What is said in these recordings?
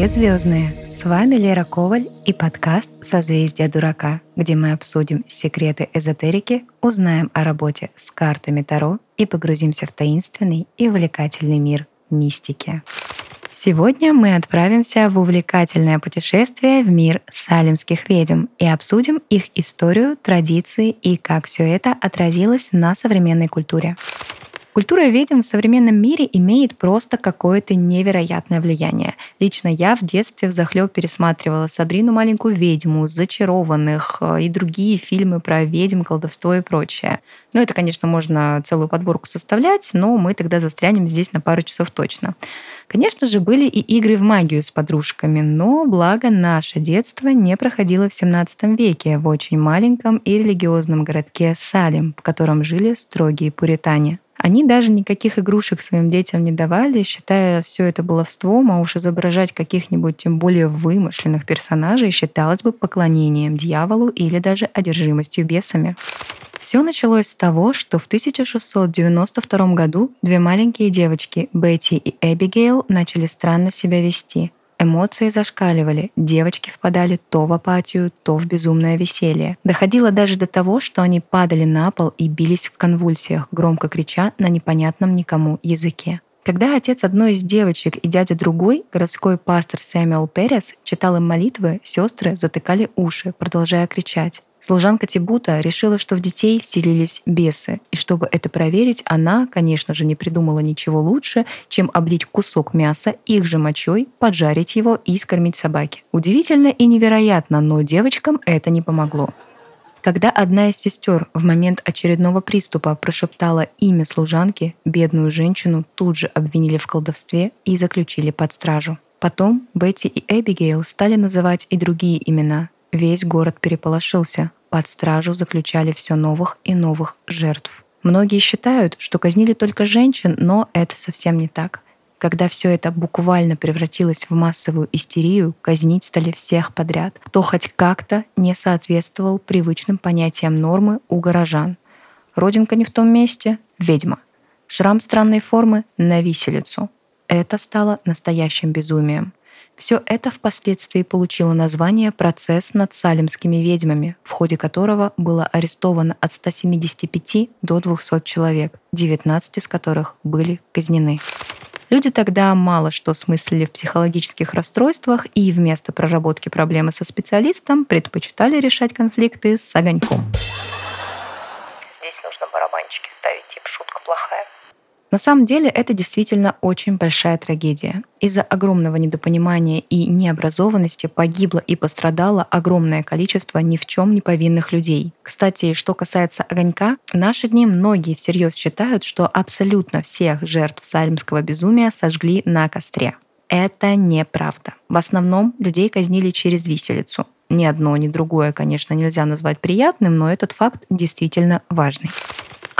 Привет, звездные! С вами Лера Коваль и подкаст «Созвездие дурака», где мы обсудим секреты эзотерики, узнаем о работе с картами Таро и погрузимся в таинственный и увлекательный мир мистики. Сегодня мы отправимся в увлекательное путешествие в мир салимских ведьм и обсудим их историю, традиции и как все это отразилось на современной культуре. Культура ведьм в современном мире имеет просто какое-то невероятное влияние. Лично я в детстве в захлеб пересматривала «Сабрину маленькую ведьму», «Зачарованных» э, и другие фильмы про ведьм, колдовство и прочее. Ну, это, конечно, можно целую подборку составлять, но мы тогда застрянем здесь на пару часов точно. Конечно же, были и игры в магию с подружками, но благо наше детство не проходило в 17 веке в очень маленьком и религиозном городке Салим, в котором жили строгие пуритане. Они даже никаких игрушек своим детям не давали, считая все это баловством, а уж изображать каких-нибудь тем более вымышленных персонажей считалось бы поклонением дьяволу или даже одержимостью бесами. Все началось с того, что в 1692 году две маленькие девочки, Бетти и Эбигейл, начали странно себя вести – Эмоции зашкаливали, девочки впадали то в апатию, то в безумное веселье. Доходило даже до того, что они падали на пол и бились в конвульсиях, громко крича на непонятном никому языке. Когда отец одной из девочек и дядя другой, городской пастор Сэмюэл Перес, читал им молитвы, сестры затыкали уши, продолжая кричать. Служанка Тибута решила, что в детей вселились бесы, и чтобы это проверить, она, конечно же, не придумала ничего лучше, чем облить кусок мяса их же мочой, поджарить его и скормить собаке. Удивительно и невероятно, но девочкам это не помогло. Когда одна из сестер в момент очередного приступа прошептала имя служанки, бедную женщину тут же обвинили в колдовстве и заключили под стражу. Потом Бетти и Эбигейл стали называть и другие имена, Весь город переполошился. Под стражу заключали все новых и новых жертв. Многие считают, что казнили только женщин, но это совсем не так. Когда все это буквально превратилось в массовую истерию, казнить стали всех подряд, кто хоть как-то не соответствовал привычным понятиям нормы у горожан. Родинка не в том месте — ведьма. Шрам странной формы — на виселицу. Это стало настоящим безумием. Все это впоследствии получило название «Процесс над салимскими ведьмами», в ходе которого было арестовано от 175 до 200 человек, 19 из которых были казнены. Люди тогда мало что смыслили в психологических расстройствах и вместо проработки проблемы со специалистом предпочитали решать конфликты с огоньком. Здесь нужно барабанчики ставить, типа шутка плохая. На самом деле это действительно очень большая трагедия. Из-за огромного недопонимания и необразованности погибло и пострадало огромное количество ни в чем не повинных людей. Кстати, что касается огонька, в наши дни многие всерьез считают, что абсолютно всех жертв сальмского безумия сожгли на костре. Это неправда. В основном людей казнили через виселицу. Ни одно, ни другое, конечно, нельзя назвать приятным, но этот факт действительно важный.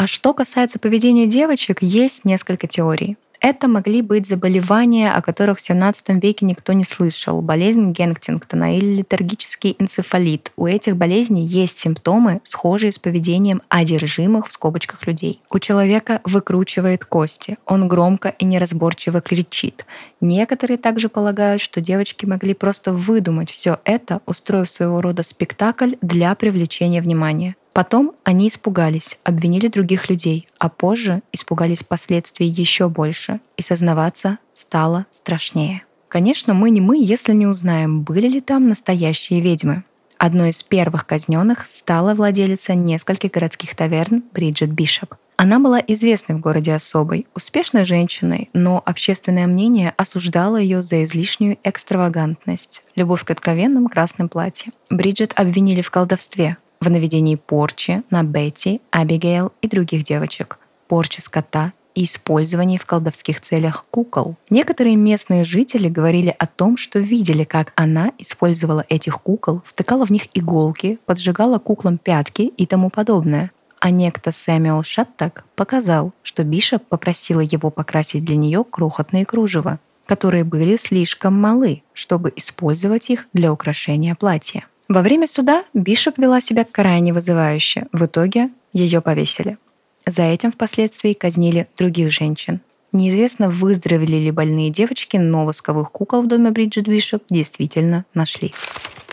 А что касается поведения девочек, есть несколько теорий. Это могли быть заболевания, о которых в 17 веке никто не слышал, болезнь Генктингтона или летаргический энцефалит. У этих болезней есть симптомы, схожие с поведением одержимых в скобочках людей. У человека выкручивает кости, он громко и неразборчиво кричит. Некоторые также полагают, что девочки могли просто выдумать все это, устроив своего рода спектакль для привлечения внимания. Потом они испугались, обвинили других людей, а позже испугались последствий еще больше, и сознаваться стало страшнее. Конечно, мы не мы, если не узнаем, были ли там настоящие ведьмы. Одной из первых казненных стала владелица нескольких городских таверн Бриджит Бишоп. Она была известной в городе особой, успешной женщиной, но общественное мнение осуждало ее за излишнюю экстравагантность, любовь к откровенным красным платьям. Бриджит обвинили в колдовстве, в наведении порчи на Бетти, Абигейл и других девочек, порчи скота и использовании в колдовских целях кукол. Некоторые местные жители говорили о том, что видели, как она использовала этих кукол, втыкала в них иголки, поджигала куклам пятки и тому подобное. А некто Сэмюэл Шаттак показал, что Бишоп попросила его покрасить для нее крохотные кружева, которые были слишком малы, чтобы использовать их для украшения платья. Во время суда Бишоп вела себя крайне вызывающе. В итоге ее повесили. За этим впоследствии казнили других женщин. Неизвестно, выздоровели ли больные девочки, но восковых кукол в доме Бриджит Бишоп действительно нашли.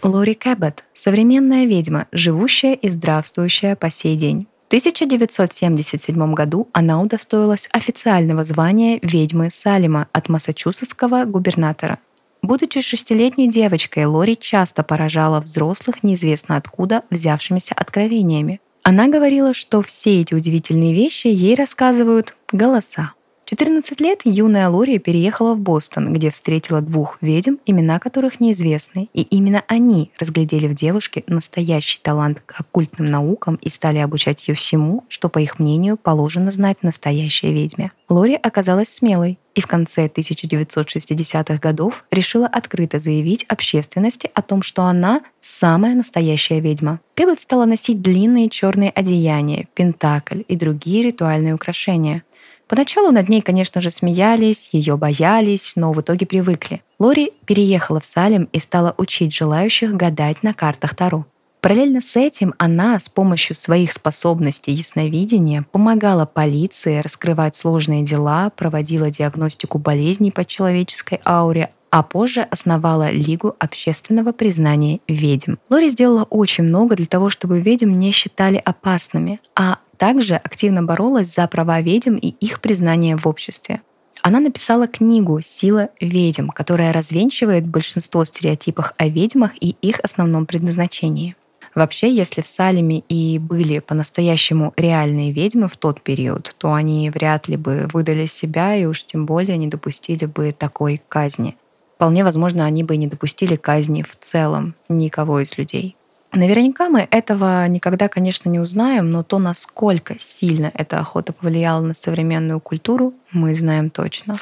Лори Кэббет – современная ведьма, живущая и здравствующая по сей день. В 1977 году она удостоилась официального звания ведьмы Салима от массачусетского губернатора. Будучи шестилетней девочкой, Лори часто поражала взрослых неизвестно откуда взявшимися откровениями. Она говорила, что все эти удивительные вещи ей рассказывают голоса. 14 лет юная Лори переехала в Бостон, где встретила двух ведьм, имена которых неизвестны, и именно они разглядели в девушке настоящий талант к оккультным наукам и стали обучать ее всему, что, по их мнению, положено знать настоящей ведьме. Лори оказалась смелой и в конце 1960-х годов решила открыто заявить общественности о том, что она самая настоящая ведьма. Кэббет стала носить длинные черные одеяния, пентакль и другие ритуальные украшения. Поначалу над ней, конечно же, смеялись, ее боялись, но в итоге привыкли. Лори переехала в Салем и стала учить желающих гадать на картах Таро. Параллельно с этим она с помощью своих способностей ясновидения помогала полиции раскрывать сложные дела, проводила диагностику болезней по человеческой ауре, а позже основала Лигу общественного признания ведьм. Лори сделала очень много для того, чтобы ведьм не считали опасными, а также активно боролась за права ведьм и их признание в обществе. Она написала книгу «Сила ведьм», которая развенчивает большинство стереотипов о ведьмах и их основном предназначении. Вообще, если в Салеме и были по-настоящему реальные ведьмы в тот период, то они вряд ли бы выдали себя и уж тем более не допустили бы такой казни. Вполне возможно, они бы не допустили казни в целом никого из людей. Наверняка мы этого никогда, конечно, не узнаем, но то, насколько сильно эта охота повлияла на современную культуру, мы знаем точно.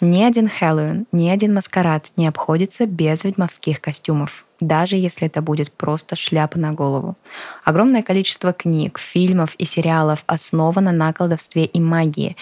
Ни один Хэллоуин, ни один маскарад не обходится без ведьмовских костюмов, даже если это будет просто шляпа на голову. Огромное количество книг, фильмов и сериалов основано на колдовстве и магии.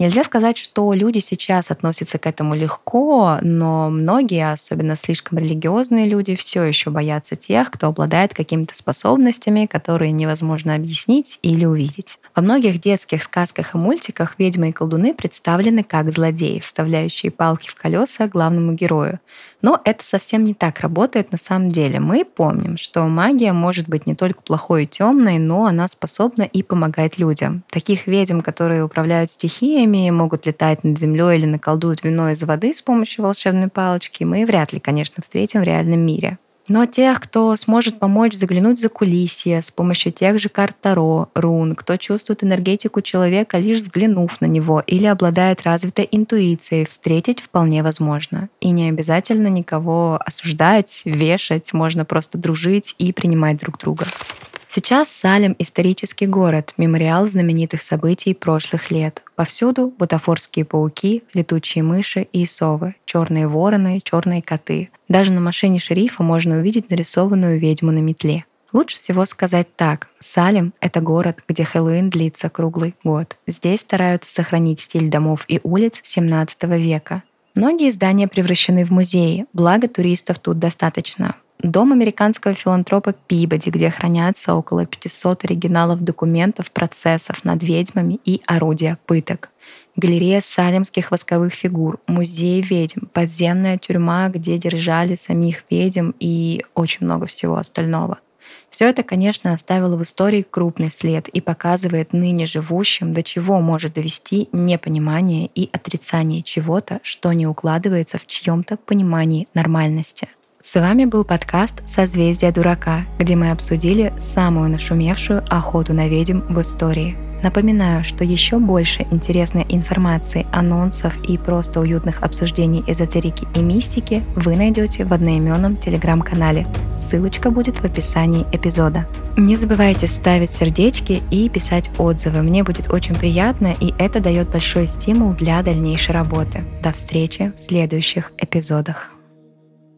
Нельзя сказать, что люди сейчас относятся к этому легко, но многие, особенно слишком религиозные люди, все еще боятся тех, кто обладает какими-то способностями, которые невозможно объяснить или увидеть. Во многих детских сказках и мультиках ведьмы и колдуны представлены как злодеи, вставляющие палки в колеса главному герою. Но это совсем не так работает на самом деле. Мы помним, что магия может быть не только плохой и темной, но она способна и помогать людям. Таких ведьм, которые управляют стихиями, могут летать над землей или наколдуют вино из воды с помощью волшебной палочки, мы вряд ли, конечно, встретим в реальном мире. Но тех, кто сможет помочь заглянуть за кулисье с помощью тех же карт Таро, рун, кто чувствует энергетику человека, лишь взглянув на него, или обладает развитой интуицией, встретить вполне возможно. И не обязательно никого осуждать, вешать, можно просто дружить и принимать друг друга. Сейчас Салем — исторический город, мемориал знаменитых событий прошлых лет. Повсюду бутафорские пауки, летучие мыши и совы, черные вороны, черные коты. Даже на машине шерифа можно увидеть нарисованную ведьму на метле. Лучше всего сказать так. Салем — это город, где Хэллоуин длится круглый год. Здесь стараются сохранить стиль домов и улиц 17 века. Многие здания превращены в музеи, благо туристов тут достаточно. Дом американского филантропа Пибоди, где хранятся около 500 оригиналов документов, процессов над ведьмами и орудия пыток. Галерея салемских восковых фигур, музей ведьм, подземная тюрьма, где держали самих ведьм и очень много всего остального. Все это, конечно, оставило в истории крупный след и показывает ныне живущим, до чего может довести непонимание и отрицание чего-то, что не укладывается в чьем-то понимании нормальности. С вами был подкаст «Созвездие дурака», где мы обсудили самую нашумевшую охоту на ведьм в истории. Напоминаю, что еще больше интересной информации, анонсов и просто уютных обсуждений эзотерики и мистики вы найдете в одноименном телеграм-канале. Ссылочка будет в описании эпизода. Не забывайте ставить сердечки и писать отзывы. Мне будет очень приятно, и это дает большой стимул для дальнейшей работы. До встречи в следующих эпизодах.